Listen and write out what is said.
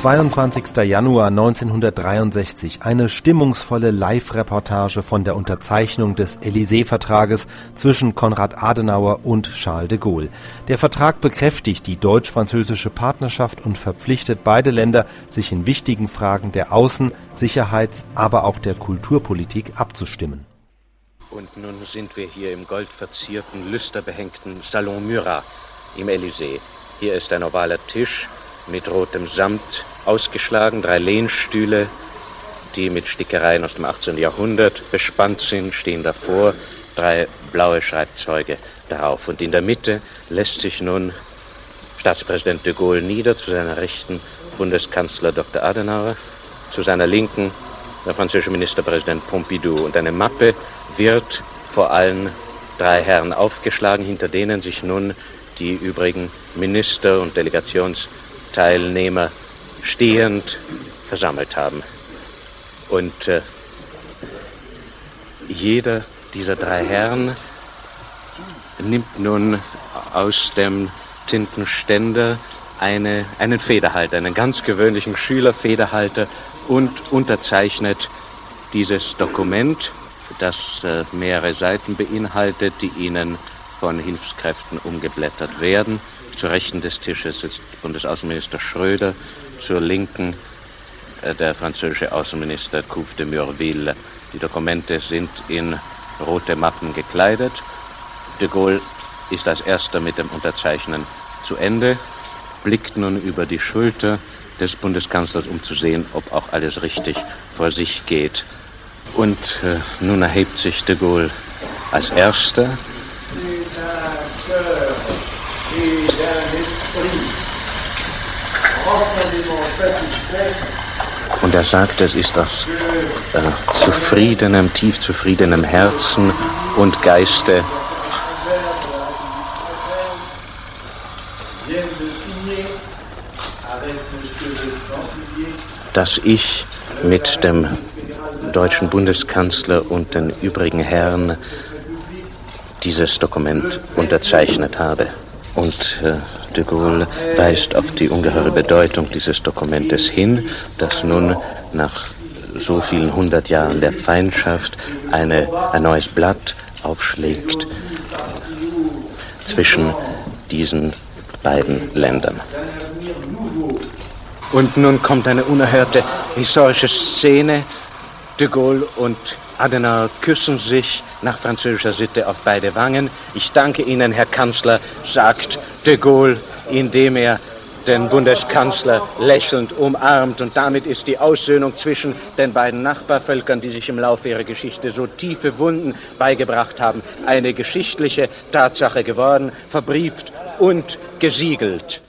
22. Januar 1963. Eine stimmungsvolle Live-Reportage von der Unterzeichnung des Élysée-Vertrages zwischen Konrad Adenauer und Charles de Gaulle. Der Vertrag bekräftigt die deutsch-französische Partnerschaft und verpflichtet beide Länder, sich in wichtigen Fragen der Außen-, Sicherheits-, aber auch der Kulturpolitik abzustimmen. Und nun sind wir hier im goldverzierten, lüsterbehängten Salon Murat im Élysée. Hier ist ein ovaler Tisch mit rotem Samt ausgeschlagen, drei Lehnstühle, die mit Stickereien aus dem 18. Jahrhundert bespannt sind, stehen davor, drei blaue Schreibzeuge darauf. Und in der Mitte lässt sich nun Staatspräsident de Gaulle nieder, zu seiner Rechten Bundeskanzler Dr. Adenauer, zu seiner Linken der französische Ministerpräsident Pompidou. Und eine Mappe wird vor allen drei Herren aufgeschlagen, hinter denen sich nun die übrigen Minister und Delegationsteilnehmer stehend versammelt haben. Und äh, jeder dieser drei Herren nimmt nun aus dem Tintenständer eine, einen Federhalter, einen ganz gewöhnlichen Schülerfederhalter und unterzeichnet dieses Dokument, das äh, mehrere Seiten beinhaltet, die Ihnen von Hilfskräften umgeblättert werden. Zur Rechten des Tisches sitzt Bundesaußenminister Schröder, zur Linken äh, der französische Außenminister Couve de Murville. Die Dokumente sind in rote Mappen gekleidet. De Gaulle ist als erster mit dem Unterzeichnen zu Ende, blickt nun über die Schulter des Bundeskanzlers, um zu sehen, ob auch alles richtig vor sich geht. Und äh, nun erhebt sich de Gaulle als erster und er sagt, es ist aus äh, zufriedenem, tief zufriedenem Herzen und Geiste. Dass ich mit dem deutschen Bundeskanzler und den übrigen Herren dieses Dokument unterzeichnet habe. Und äh, de Gaulle weist auf die ungeheure Bedeutung dieses Dokumentes hin, das nun nach so vielen hundert Jahren der Feindschaft eine, ein neues Blatt aufschlägt zwischen diesen beiden Ländern. Und nun kommt eine unerhörte historische Szene. De Gaulle und Adenauer küssen sich nach französischer Sitte auf beide Wangen. Ich danke Ihnen, Herr Kanzler, sagt de Gaulle, indem er den Bundeskanzler lächelnd umarmt. Und damit ist die Aussöhnung zwischen den beiden Nachbarvölkern, die sich im Laufe ihrer Geschichte so tiefe Wunden beigebracht haben, eine geschichtliche Tatsache geworden, verbrieft und gesiegelt.